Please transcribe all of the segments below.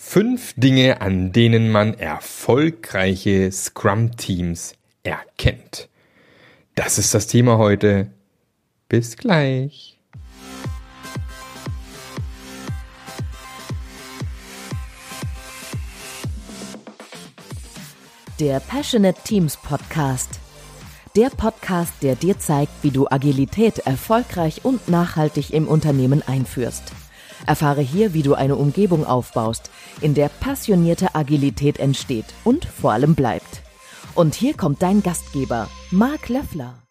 Fünf Dinge, an denen man erfolgreiche Scrum-Teams erkennt. Das ist das Thema heute. Bis gleich. Der Passionate Teams Podcast. Der Podcast, der dir zeigt, wie du Agilität erfolgreich und nachhaltig im Unternehmen einführst. Erfahre hier, wie du eine Umgebung aufbaust, in der passionierte Agilität entsteht und vor allem bleibt. Und hier kommt dein Gastgeber, Marc Löffler.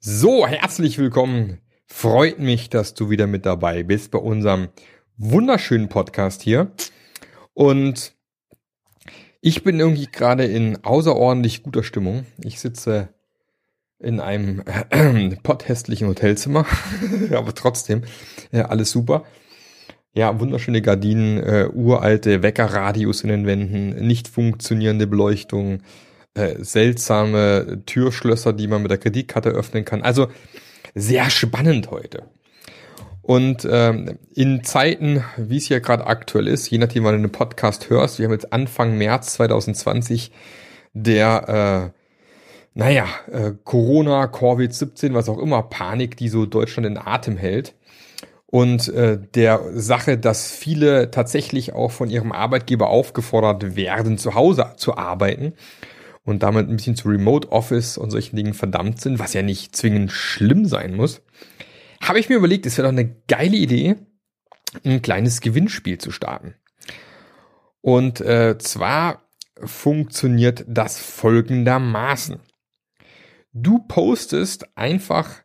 So, herzlich willkommen. Freut mich, dass du wieder mit dabei bist bei unserem wunderschönen Podcast hier. Und ich bin irgendwie gerade in außerordentlich guter Stimmung. Ich sitze in einem äh, potthässlichen Hotelzimmer, aber trotzdem äh, alles super. Ja, wunderschöne Gardinen, äh, uralte Weckerradios in den Wänden, nicht funktionierende Beleuchtung, äh, seltsame Türschlösser, die man mit der Kreditkarte öffnen kann. Also sehr spannend heute. Und ähm, in Zeiten, wie es ja gerade aktuell ist, je nachdem, wann du den Podcast hörst, wir haben jetzt Anfang März 2020 der, äh, naja, äh, Corona, Covid-17, was auch immer, Panik, die so Deutschland in Atem hält und äh, der Sache, dass viele tatsächlich auch von ihrem Arbeitgeber aufgefordert werden, zu Hause zu arbeiten und damit ein bisschen zu Remote Office und solchen Dingen verdammt sind, was ja nicht zwingend schlimm sein muss, habe ich mir überlegt, es wäre doch eine geile Idee, ein kleines Gewinnspiel zu starten. Und äh, zwar funktioniert das folgendermaßen. Du postest einfach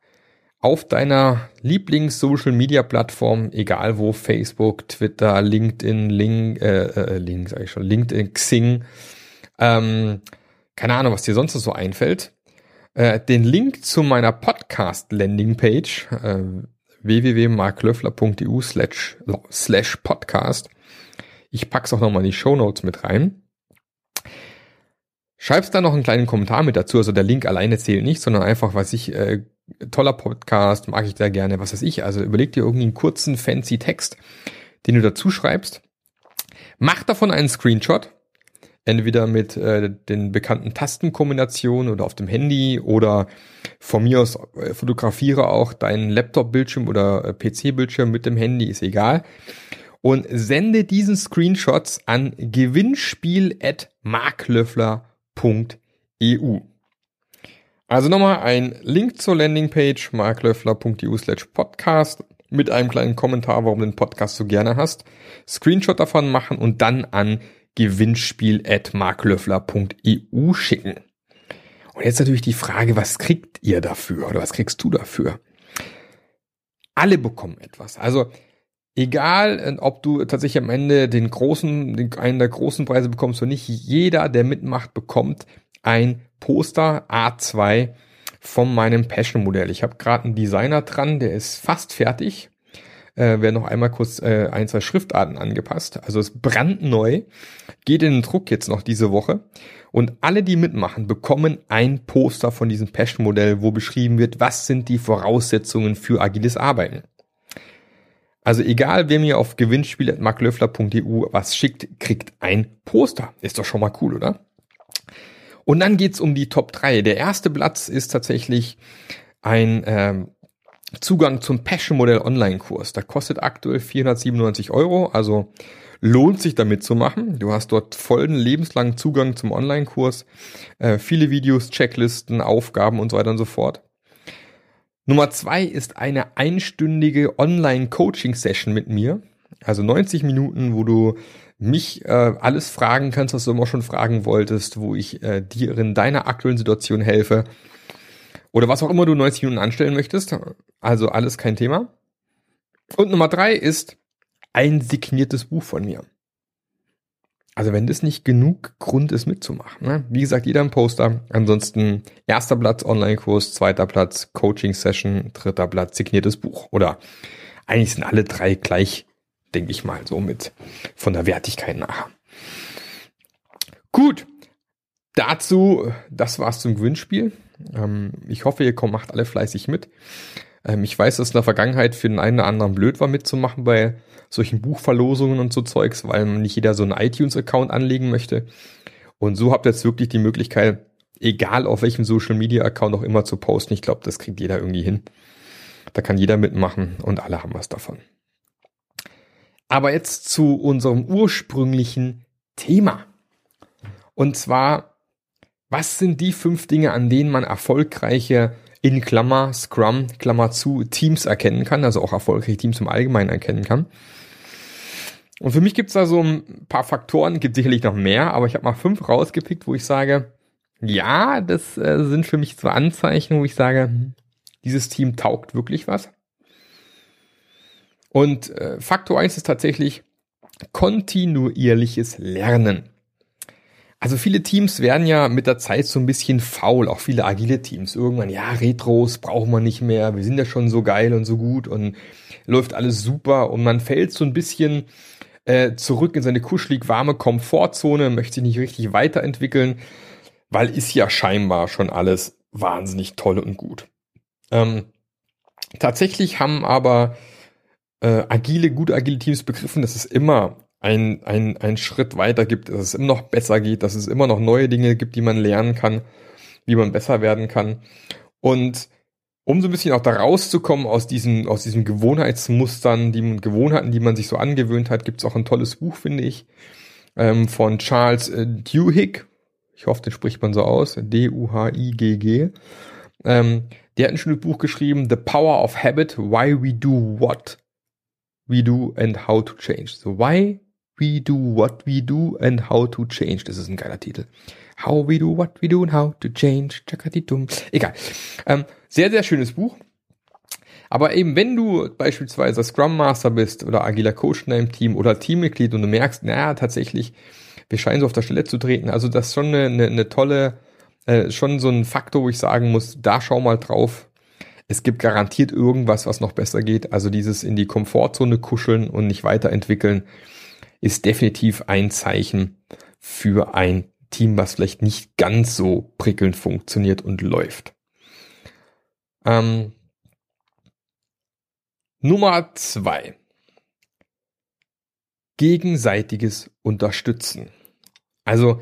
auf deiner Lieblings-Social-Media-Plattform, egal wo, Facebook, Twitter, LinkedIn, Link, äh, äh, Link, sag ich schon, LinkedIn, Xing, ähm, keine Ahnung, was dir sonst so einfällt, äh, den Link zu meiner Podcast-Landing-Page, äh, www.marklöffler.eu slash, slash podcast. Ich pack's auch nochmal in die Show Notes mit rein. Schreibst da noch einen kleinen Kommentar mit dazu, also der Link alleine zählt nicht, sondern einfach, was ich, äh, toller Podcast, mag ich sehr gerne, was weiß ich. Also überleg dir irgendwie einen kurzen, fancy Text, den du dazu schreibst. Mach davon einen Screenshot, entweder mit äh, den bekannten Tastenkombinationen oder auf dem Handy oder von mir aus äh, fotografiere auch deinen Laptop-Bildschirm oder äh, PC-Bildschirm mit dem Handy, ist egal. Und sende diesen Screenshots an gewinnspiel@marklöffler.com marklöffler.eu. Also nochmal ein Link zur Landingpage marklöffler.eu slash podcast mit einem kleinen Kommentar, warum du den Podcast so gerne hast, Screenshot davon machen und dann an gewinnspiel at marklöffler.eu schicken. Und jetzt natürlich die Frage, was kriegt ihr dafür oder was kriegst du dafür? Alle bekommen etwas. Also egal, äh, ob du tatsächlich am Ende den großen, den, einen der großen Preise bekommst oder nicht, jeder, der mitmacht, bekommt ein Poster A2 von meinem Passion-Modell. Ich habe gerade einen Designer dran, der ist fast fertig. Äh, werden noch einmal kurz äh, ein, zwei Schriftarten angepasst. Also ist brandneu. Geht in den Druck jetzt noch diese Woche. Und alle, die mitmachen, bekommen ein Poster von diesem Passion-Modell, wo beschrieben wird, was sind die Voraussetzungen für agiles Arbeiten. Also egal, wer mir auf gewinnspiel.marklöffler.eu was schickt, kriegt ein Poster. Ist doch schon mal cool, oder? Und dann geht's um die Top 3. Der erste Platz ist tatsächlich ein ähm, Zugang zum Passion Modell Online-Kurs. Der kostet aktuell 497 Euro, also lohnt sich damit zu machen. Du hast dort vollen lebenslangen Zugang zum Online-Kurs, äh, viele Videos, Checklisten, Aufgaben und so weiter und so fort. Nummer zwei ist eine einstündige Online-Coaching-Session mit mir. Also 90 Minuten, wo du mich äh, alles fragen kannst, was du immer schon fragen wolltest, wo ich äh, dir in deiner aktuellen Situation helfe. Oder was auch immer du 90 Minuten anstellen möchtest. Also alles kein Thema. Und Nummer drei ist ein signiertes Buch von mir. Also wenn das nicht genug Grund ist mitzumachen. Ne? Wie gesagt, jeder ein Poster. Ansonsten erster Platz Online-Kurs, zweiter Platz Coaching-Session, dritter Platz signiertes Buch. Oder eigentlich sind alle drei gleich, denke ich mal, so mit von der Wertigkeit nachher. Gut, dazu, das war's zum Gewinnspiel. Ähm, ich hoffe, ihr kommt, macht alle fleißig mit. Ähm, ich weiß, dass in der Vergangenheit für den einen oder anderen blöd war mitzumachen bei solchen Buchverlosungen und so Zeugs, weil nicht jeder so einen iTunes-Account anlegen möchte. Und so habt ihr jetzt wirklich die Möglichkeit, egal auf welchem Social Media Account auch immer zu posten. Ich glaube, das kriegt jeder irgendwie hin. Da kann jeder mitmachen und alle haben was davon. Aber jetzt zu unserem ursprünglichen Thema. Und zwar, was sind die fünf Dinge, an denen man erfolgreiche in Klammer, Scrum, Klammer zu, Teams erkennen kann, also auch erfolgreiche Teams im Allgemeinen erkennen kann. Und für mich gibt es da so ein paar Faktoren, gibt sicherlich noch mehr, aber ich habe mal fünf rausgepickt, wo ich sage, ja, das äh, sind für mich so Anzeichen, wo ich sage, hm, dieses Team taugt wirklich was. Und äh, Faktor eins ist tatsächlich kontinuierliches Lernen. Also viele Teams werden ja mit der Zeit so ein bisschen faul, auch viele agile Teams. Irgendwann, ja, Retros brauchen wir nicht mehr, wir sind ja schon so geil und so gut und läuft alles super und man fällt so ein bisschen äh, zurück in seine kuschelig warme Komfortzone, möchte sich nicht richtig weiterentwickeln, weil ist ja scheinbar schon alles wahnsinnig toll und gut. Ähm, tatsächlich haben aber äh, agile, gut agile Teams begriffen, dass es immer ein, ein, ein Schritt weiter gibt, dass es immer noch besser geht, dass es immer noch neue Dinge gibt, die man lernen kann, wie man besser werden kann. Und um so ein bisschen auch da rauszukommen aus diesen, aus diesen Gewohnheitsmustern, die Gewohnheiten, die man sich so angewöhnt hat, gibt es auch ein tolles Buch, finde ich, ähm, von Charles äh, Duhigg. Ich hoffe, den spricht man so aus. D-U-H-I-G-G. Ähm, der hat ein schönes Buch geschrieben, The Power of Habit, Why We Do What We Do and How to Change. So, why we do what we do and how to change. Das ist ein geiler Titel. How we do what we do and how to change. Egal. Ähm, sehr, sehr schönes Buch. Aber eben, wenn du beispielsweise Scrum Master bist oder agiler Coach in deinem Team oder Teammitglied und du merkst, naja, tatsächlich, wir scheinen so auf der Stelle zu treten. Also das ist schon eine, eine, eine tolle, äh, schon so ein Faktor, wo ich sagen muss, da schau mal drauf. Es gibt garantiert irgendwas, was noch besser geht. Also dieses in die Komfortzone kuscheln und nicht weiterentwickeln ist definitiv ein Zeichen für ein Team, was vielleicht nicht ganz so prickelnd funktioniert und läuft. Ähm, Nummer zwei. Gegenseitiges Unterstützen. Also,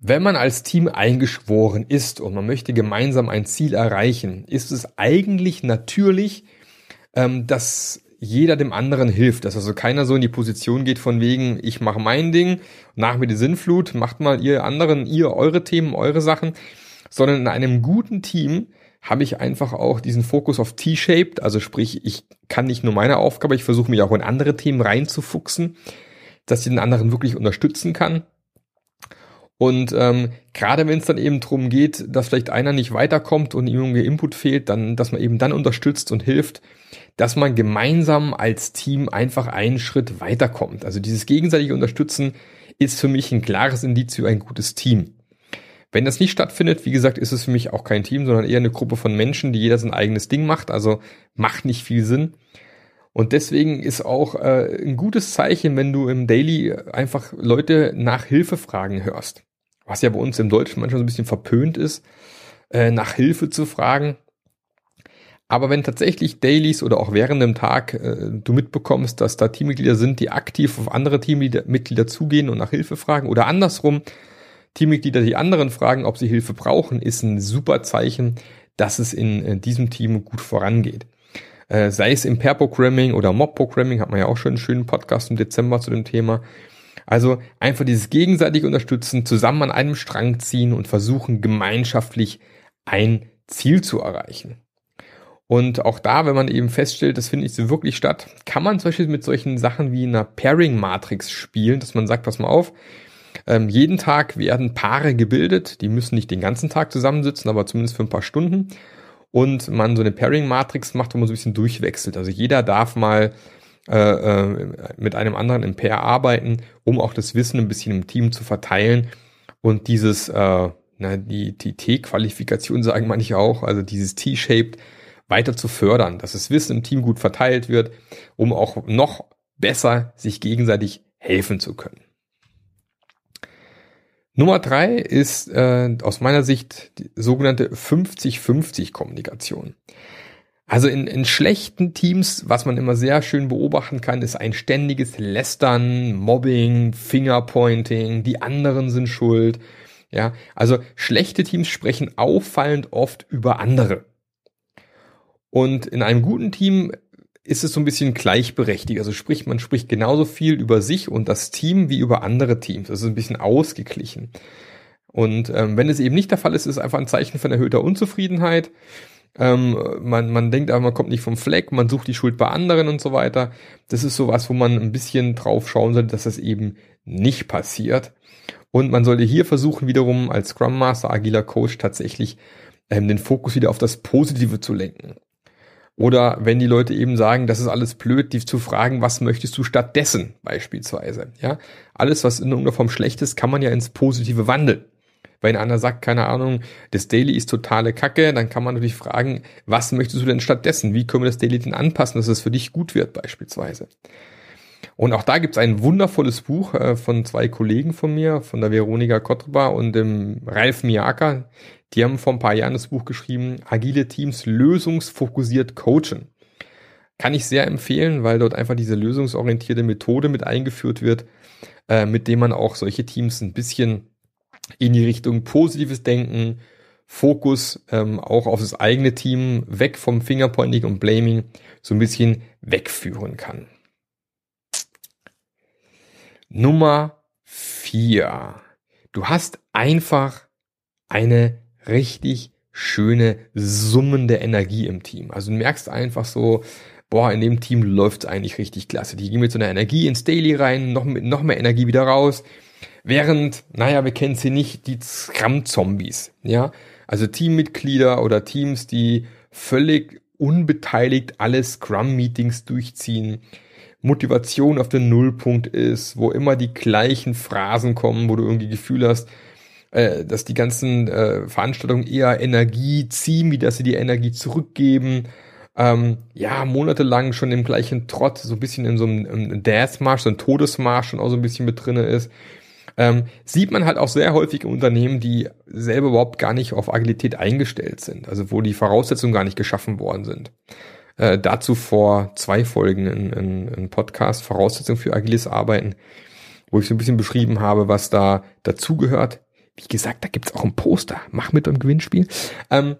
wenn man als Team eingeschworen ist und man möchte gemeinsam ein Ziel erreichen, ist es eigentlich natürlich, ähm, dass jeder dem anderen hilft, dass also keiner so in die Position geht von wegen, ich mache mein Ding, nach mir die Sinnflut, macht mal ihr anderen, ihr eure Themen, eure Sachen, sondern in einem guten Team habe ich einfach auch diesen Fokus auf T-shaped, also sprich, ich kann nicht nur meine Aufgabe, ich versuche mich auch in andere Themen reinzufuchsen, dass ich den anderen wirklich unterstützen kann. Und ähm, gerade wenn es dann eben drum geht, dass vielleicht einer nicht weiterkommt und ihm irgendwie Input fehlt, dann, dass man eben dann unterstützt und hilft, dass man gemeinsam als Team einfach einen Schritt weiterkommt. Also dieses gegenseitige Unterstützen ist für mich ein klares Indiz für ein gutes Team. Wenn das nicht stattfindet, wie gesagt, ist es für mich auch kein Team, sondern eher eine Gruppe von Menschen, die jeder sein eigenes Ding macht. Also macht nicht viel Sinn. Und deswegen ist auch äh, ein gutes Zeichen, wenn du im Daily einfach Leute nach Hilfe fragen hörst. Was ja bei uns im Deutschen manchmal so ein bisschen verpönt ist, äh, nach Hilfe zu fragen. Aber wenn tatsächlich Dailies oder auch während dem Tag äh, du mitbekommst, dass da Teammitglieder sind, die aktiv auf andere Teammitglieder zugehen und nach Hilfe fragen oder andersrum, Teammitglieder die anderen fragen, ob sie Hilfe brauchen, ist ein super Zeichen, dass es in, in diesem Team gut vorangeht. Äh, sei es im Pair-Programming oder Mob-Programming, hat man ja auch schon einen schönen Podcast im Dezember zu dem Thema. Also einfach dieses gegenseitige Unterstützen, zusammen an einem Strang ziehen und versuchen gemeinschaftlich ein Ziel zu erreichen. Und auch da, wenn man eben feststellt, das findet nicht so wirklich statt, kann man zum Beispiel mit solchen Sachen wie einer Pairing-Matrix spielen, dass man sagt, pass mal auf, ähm, jeden Tag werden Paare gebildet, die müssen nicht den ganzen Tag zusammensitzen, aber zumindest für ein paar Stunden. Und man so eine Pairing-Matrix macht, wo man so ein bisschen durchwechselt. Also jeder darf mal äh, äh, mit einem anderen im Pair arbeiten, um auch das Wissen ein bisschen im Team zu verteilen und dieses, äh, na, die, die T-Qualifikation sagen manche auch, also dieses T-Shaped weiter zu fördern, dass das Wissen im Team gut verteilt wird, um auch noch besser sich gegenseitig helfen zu können. Nummer drei ist äh, aus meiner Sicht die sogenannte 50-50 Kommunikation. Also in, in schlechten Teams, was man immer sehr schön beobachten kann, ist ein ständiges Lästern, Mobbing, Fingerpointing, die anderen sind schuld. Ja, also schlechte Teams sprechen auffallend oft über andere. Und in einem guten Team ist es so ein bisschen gleichberechtigt. Also sprich, man spricht genauso viel über sich und das Team wie über andere Teams. Das ist ein bisschen ausgeglichen. Und ähm, wenn es eben nicht der Fall ist, ist es einfach ein Zeichen von erhöhter Unzufriedenheit. Ähm, man, man denkt aber, man kommt nicht vom Fleck, man sucht die Schuld bei anderen und so weiter. Das ist sowas, wo man ein bisschen drauf schauen sollte, dass das eben nicht passiert. Und man sollte hier versuchen, wiederum als Scrum Master, agiler Coach tatsächlich ähm, den Fokus wieder auf das Positive zu lenken. Oder wenn die Leute eben sagen, das ist alles blöd, die zu fragen, was möchtest du stattdessen beispielsweise. Ja, alles, was in irgendeiner Form schlecht ist, kann man ja ins Positive wandeln. Wenn einer sagt, keine Ahnung, das Daily ist totale Kacke, dann kann man natürlich fragen, was möchtest du denn stattdessen? Wie können wir das Daily denn anpassen, dass es für dich gut wird beispielsweise? Und auch da gibt's ein wundervolles Buch äh, von zwei Kollegen von mir, von der Veronika Kotrba und dem Ralf Miaka. Die haben vor ein paar Jahren das Buch geschrieben, Agile Teams lösungsfokussiert coachen. Kann ich sehr empfehlen, weil dort einfach diese lösungsorientierte Methode mit eingeführt wird, äh, mit dem man auch solche Teams ein bisschen in die Richtung positives Denken, Fokus ähm, auch auf das eigene Team, weg vom Fingerpointing und Blaming, so ein bisschen wegführen kann. Nummer vier. Du hast einfach eine richtig schöne summende Energie im Team. Also du merkst einfach so, boah, in dem Team läuft's eigentlich richtig klasse. Die gehen mit so einer Energie ins Daily rein, noch mit noch mehr Energie wieder raus. Während, naja, wir kennen sie nicht, die Scrum-Zombies, ja. Also Teammitglieder oder Teams, die völlig unbeteiligt alle Scrum-Meetings durchziehen, Motivation auf den Nullpunkt ist, wo immer die gleichen Phrasen kommen, wo du irgendwie Gefühl hast, äh, dass die ganzen äh, Veranstaltungen eher Energie ziehen, wie dass sie die Energie zurückgeben. Ähm, ja, monatelang schon im gleichen Trott, so ein bisschen in so einem Deathmarsch, so ein Todesmarsch schon auch so ein bisschen mit drinne ist ähm, sieht man halt auch sehr häufig in Unternehmen, die selber überhaupt gar nicht auf Agilität eingestellt sind, also wo die Voraussetzungen gar nicht geschaffen worden sind. Äh, dazu vor zwei Folgen in, in, in Podcast Voraussetzungen für agiles Arbeiten, wo ich so ein bisschen beschrieben habe, was da dazugehört. Wie gesagt, da gibt's auch ein Poster. Mach mit beim Gewinnspiel. Ähm,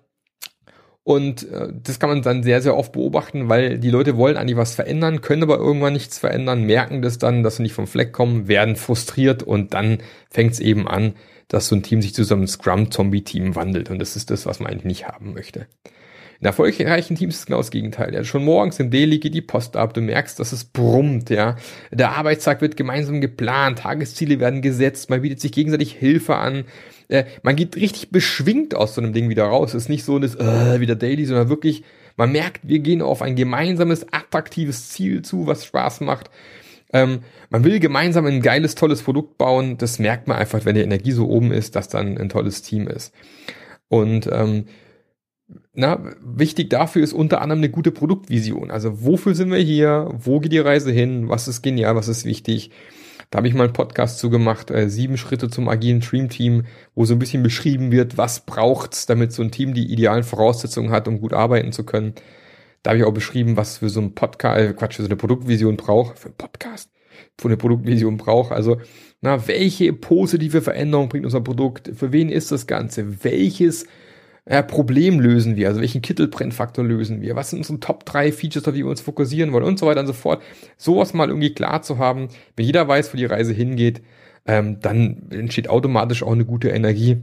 und äh, das kann man dann sehr, sehr oft beobachten, weil die Leute wollen eigentlich was verändern, können aber irgendwann nichts verändern, merken das dann, dass sie nicht vom Fleck kommen, werden frustriert und dann fängt es eben an, dass so ein Team sich zu so einem Scrum-Zombie-Team wandelt. Und das ist das, was man eigentlich nicht haben möchte. In erfolgreichen Teams ist genau das Gegenteil. Ja, schon morgens im Daily geht die Post ab, du merkst, dass es brummt, ja. Der Arbeitstag wird gemeinsam geplant, Tagesziele werden gesetzt, man bietet sich gegenseitig Hilfe an. Äh, man geht richtig beschwingt aus so einem Ding wieder raus. Es ist nicht so das äh, wieder Daily, sondern wirklich, man merkt, wir gehen auf ein gemeinsames, attraktives Ziel zu, was Spaß macht. Ähm, man will gemeinsam ein geiles, tolles Produkt bauen. Das merkt man einfach, wenn die Energie so oben ist, dass dann ein tolles Team ist. Und ähm, na, wichtig dafür ist unter anderem eine gute Produktvision. Also wofür sind wir hier? Wo geht die Reise hin? Was ist genial? Was ist wichtig? Da habe ich mal einen Podcast zu gemacht, äh, sieben Schritte zum agilen Dream Team, wo so ein bisschen beschrieben wird, was braucht's, damit so ein Team die idealen Voraussetzungen hat, um gut arbeiten zu können. Da habe ich auch beschrieben, was für so ein Podcast, äh, Quatsch, für so eine Produktvision braucht, für einen Podcast, für eine Produktvision braucht. Also, na, welche positive Veränderung bringt unser Produkt? Für wen ist das Ganze? Welches äh, Problem lösen wir? Also welchen Kittelbrennfaktor lösen wir? Was sind unsere Top 3 Features, auf die wir uns fokussieren wollen und so weiter und so fort. Sowas mal irgendwie klar zu haben, wenn jeder weiß, wo die Reise hingeht, ähm, dann entsteht automatisch auch eine gute Energie.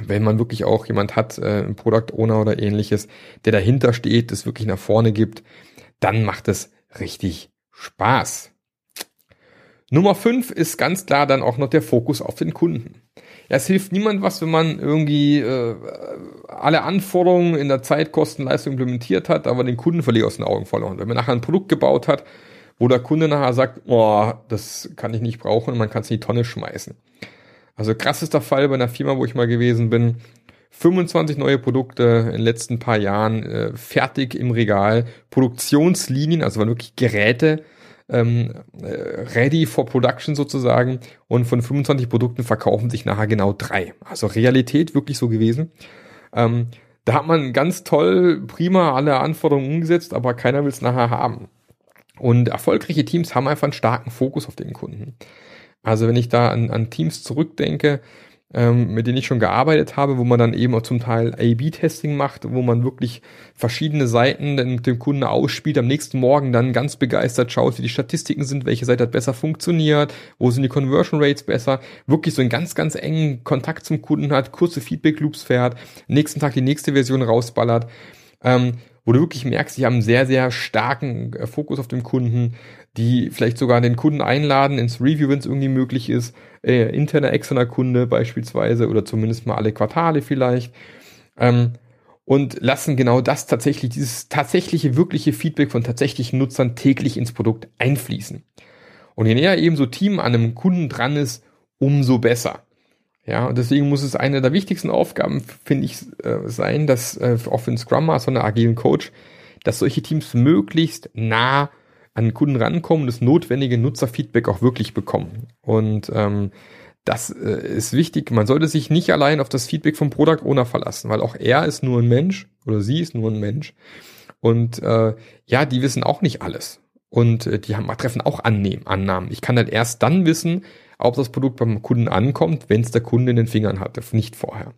Wenn man wirklich auch jemand hat, äh, ein Product Owner oder ähnliches, der dahinter steht, das wirklich nach vorne gibt, dann macht es richtig Spaß. Nummer 5 ist ganz klar dann auch noch der Fokus auf den Kunden. Ja, es hilft niemand was, wenn man irgendwie äh, alle Anforderungen in der Zeit, Kosten, Leistung implementiert hat, aber den Kunden völlig aus den Augen verloren. Wenn man nachher ein Produkt gebaut hat, wo der Kunde nachher sagt, oh, das kann ich nicht brauchen und man kann es in die Tonne schmeißen. Also krassester Fall bei einer Firma, wo ich mal gewesen bin, 25 neue Produkte in den letzten paar Jahren äh, fertig im Regal, Produktionslinien, also waren wirklich Geräte, ähm, äh, ready for production sozusagen und von 25 Produkten verkaufen sich nachher genau drei. Also Realität wirklich so gewesen. Ähm, Da hat man ganz toll, prima alle Anforderungen umgesetzt, aber keiner will es nachher haben. Und erfolgreiche Teams haben einfach einen starken Fokus auf den Kunden. Also wenn ich da an, an Teams zurückdenke, ähm, mit denen ich schon gearbeitet habe, wo man dann eben auch zum Teil A-B-Testing macht, wo man wirklich verschiedene Seiten mit dem Kunden ausspielt, am nächsten Morgen dann ganz begeistert schaut, wie die Statistiken sind, welche Seite hat besser funktioniert, wo sind die Conversion Rates besser, wirklich so einen ganz, ganz engen Kontakt zum Kunden hat, kurze Feedback-Loops fährt, nächsten Tag die nächste Version rausballert. Ähm, wo du wirklich merkst, die haben einen sehr, sehr starken äh, Fokus auf dem Kunden, die vielleicht sogar den Kunden einladen ins Review, wenn es irgendwie möglich ist, äh, interner, externer Kunde beispielsweise oder zumindest mal alle Quartale vielleicht. Ähm, und lassen genau das tatsächlich, dieses tatsächliche, wirkliche Feedback von tatsächlichen Nutzern täglich ins Produkt einfließen. Und je näher eben so Team an einem Kunden dran ist, umso besser. Ja, und deswegen muss es eine der wichtigsten Aufgaben, finde ich, äh, sein, dass äh, auch für einen Scrum Master und einen agilen Coach, dass solche Teams möglichst nah an den Kunden rankommen, das notwendige Nutzerfeedback auch wirklich bekommen. Und ähm, das äh, ist wichtig. Man sollte sich nicht allein auf das Feedback vom Product Owner verlassen, weil auch er ist nur ein Mensch oder sie ist nur ein Mensch. Und äh, ja, die wissen auch nicht alles. Und äh, die haben, treffen auch Annehmen, Annahmen. Ich kann halt erst dann wissen, ob das Produkt beim Kunden ankommt, wenn es der Kunde in den Fingern hatte, nicht vorher.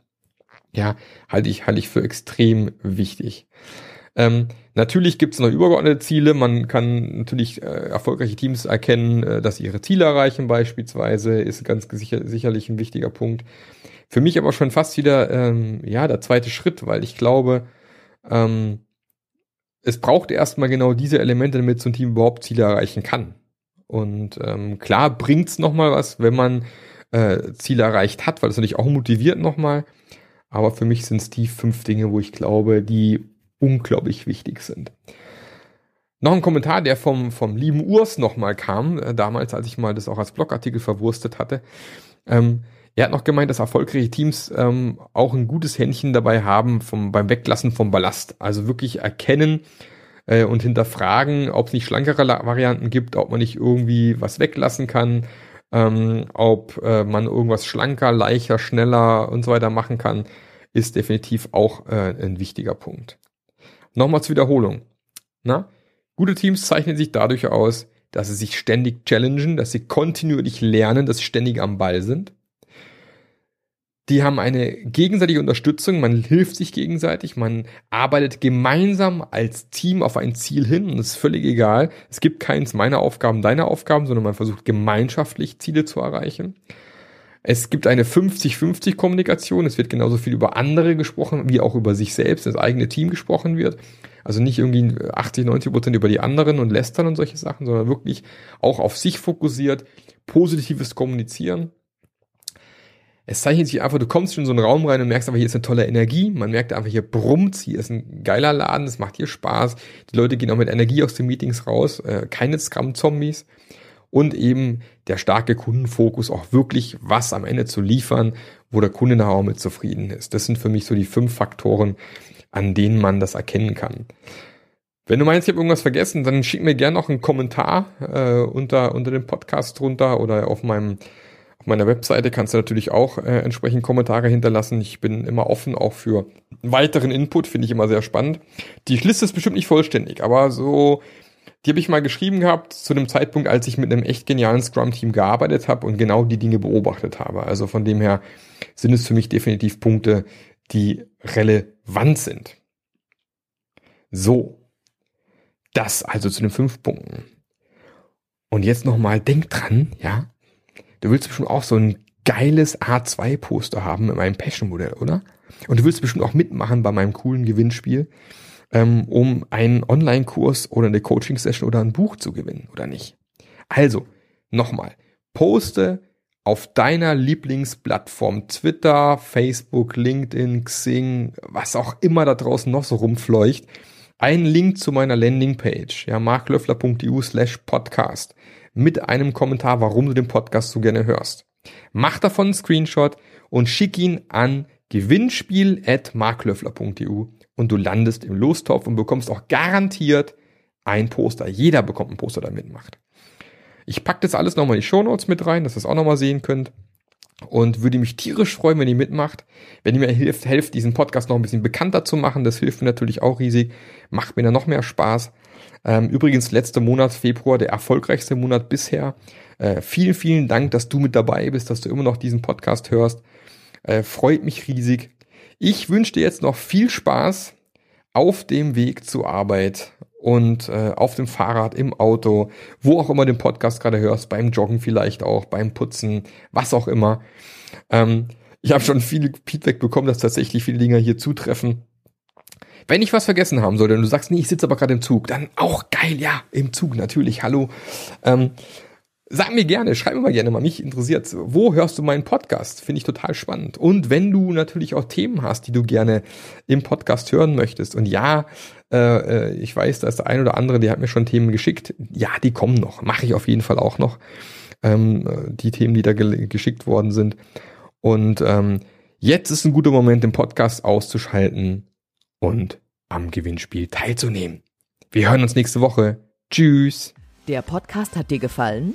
Ja, halte ich, halte ich für extrem wichtig. Ähm, natürlich gibt es noch übergeordnete Ziele. Man kann natürlich äh, erfolgreiche Teams erkennen, äh, dass sie ihre Ziele erreichen beispielsweise, ist ganz sicher, sicherlich ein wichtiger Punkt. Für mich aber schon fast wieder ähm, ja der zweite Schritt, weil ich glaube, ähm, es braucht erstmal genau diese Elemente, damit so ein Team überhaupt Ziele erreichen kann. Und ähm, klar bringt's noch mal was, wenn man äh, Ziele erreicht hat, weil das natürlich auch motiviert nochmal. Aber für mich sind es die fünf Dinge, wo ich glaube, die unglaublich wichtig sind. Noch ein Kommentar, der vom, vom lieben Urs nochmal kam, äh, damals, als ich mal das auch als Blogartikel verwurstet hatte. Ähm, er hat noch gemeint, dass erfolgreiche Teams ähm, auch ein gutes Händchen dabei haben vom, beim Weglassen vom Ballast. Also wirklich erkennen, äh, und hinterfragen, ob es nicht schlankere Varianten gibt, ob man nicht irgendwie was weglassen kann, ähm, ob äh, man irgendwas schlanker, leichter, schneller und so weiter machen kann, ist definitiv auch äh, ein wichtiger Punkt. Nochmal zur Wiederholung. Na? Gute Teams zeichnen sich dadurch aus, dass sie sich ständig challengen, dass sie kontinuierlich lernen, dass sie ständig am Ball sind, die haben eine gegenseitige Unterstützung, man hilft sich gegenseitig, man arbeitet gemeinsam als Team auf ein Ziel hin und es ist völlig egal. Es gibt keins meiner Aufgaben, deiner Aufgaben, sondern man versucht gemeinschaftlich Ziele zu erreichen. Es gibt eine 50-50 Kommunikation. Es wird genauso viel über andere gesprochen, wie auch über sich selbst, das eigene Team gesprochen wird. Also nicht irgendwie 80, 90 Prozent über die anderen und lästern und solche Sachen, sondern wirklich auch auf sich fokussiert, positives Kommunizieren es zeichnet sich einfach, du kommst schon in so einen Raum rein und merkst einfach, hier ist eine tolle Energie. Man merkt einfach, hier brummt, hier ist ein geiler Laden, es macht hier Spaß. Die Leute gehen auch mit Energie aus den Meetings raus, äh, keine Scrum-Zombies. Und eben der starke Kundenfokus, auch wirklich was am Ende zu liefern, wo der Kunde nachher auch mit zufrieden ist. Das sind für mich so die fünf Faktoren, an denen man das erkennen kann. Wenn du meinst, ich habe irgendwas vergessen, dann schick mir gerne noch einen Kommentar äh, unter, unter dem Podcast drunter oder auf meinem auf meiner Webseite kannst du natürlich auch äh, entsprechend Kommentare hinterlassen. Ich bin immer offen auch für weiteren Input, finde ich immer sehr spannend. Die Liste ist bestimmt nicht vollständig, aber so, die habe ich mal geschrieben gehabt zu einem Zeitpunkt, als ich mit einem echt genialen Scrum-Team gearbeitet habe und genau die Dinge beobachtet habe. Also von dem her sind es für mich definitiv Punkte, die relevant sind. So. Das also zu den fünf Punkten. Und jetzt nochmal, denk dran, ja, Du willst bestimmt auch so ein geiles A2-Poster haben mit meinem Passion-Modell, oder? Und du willst bestimmt auch mitmachen bei meinem coolen Gewinnspiel, ähm, um einen Online-Kurs oder eine Coaching-Session oder ein Buch zu gewinnen, oder nicht? Also, nochmal, poste auf deiner Lieblingsplattform Twitter, Facebook, LinkedIn, Xing, was auch immer da draußen noch so rumfleucht, einen Link zu meiner Landingpage, ja, marklöffler.eu slash podcast mit einem Kommentar, warum du den Podcast so gerne hörst. Mach davon einen Screenshot und schick ihn an gewinnspiel.marklöffler.eu und du landest im Lostopf und bekommst auch garantiert ein Poster. Jeder bekommt ein Poster, der mitmacht. Ich packe das alles nochmal in die Shownotes mit rein, dass ihr das auch nochmal sehen könnt. Und würde mich tierisch freuen, wenn ihr mitmacht. Wenn ihr mir hilft, helft, diesen Podcast noch ein bisschen bekannter zu machen, das hilft mir natürlich auch riesig, macht mir dann noch mehr Spaß. Ähm, übrigens, letzter Monat, Februar, der erfolgreichste Monat bisher. Äh, vielen, vielen Dank, dass du mit dabei bist, dass du immer noch diesen Podcast hörst. Äh, freut mich riesig. Ich wünsche dir jetzt noch viel Spaß auf dem Weg zur Arbeit und äh, auf dem Fahrrad, im Auto, wo auch immer den Podcast gerade hörst, beim Joggen vielleicht auch, beim Putzen, was auch immer. Ähm, ich habe schon viel Feedback bekommen, dass tatsächlich viele Dinge hier zutreffen. Wenn ich was vergessen haben sollte und du sagst, nee, ich sitze aber gerade im Zug, dann auch geil, ja, im Zug natürlich, hallo. Ähm, Sag mir gerne, schreib mir mal gerne mal, mich interessiert. Wo hörst du meinen Podcast? Finde ich total spannend. Und wenn du natürlich auch Themen hast, die du gerne im Podcast hören möchtest. Und ja, äh, äh ich weiß, da ist der ein oder andere, der hat mir schon Themen geschickt. Ja, die kommen noch. Mache ich auf jeden Fall auch noch. Ähm, äh, die Themen, die da ge geschickt worden sind. Und ähm, jetzt ist ein guter Moment, den Podcast auszuschalten und am Gewinnspiel teilzunehmen. Wir hören uns nächste Woche. Tschüss. Der Podcast hat dir gefallen?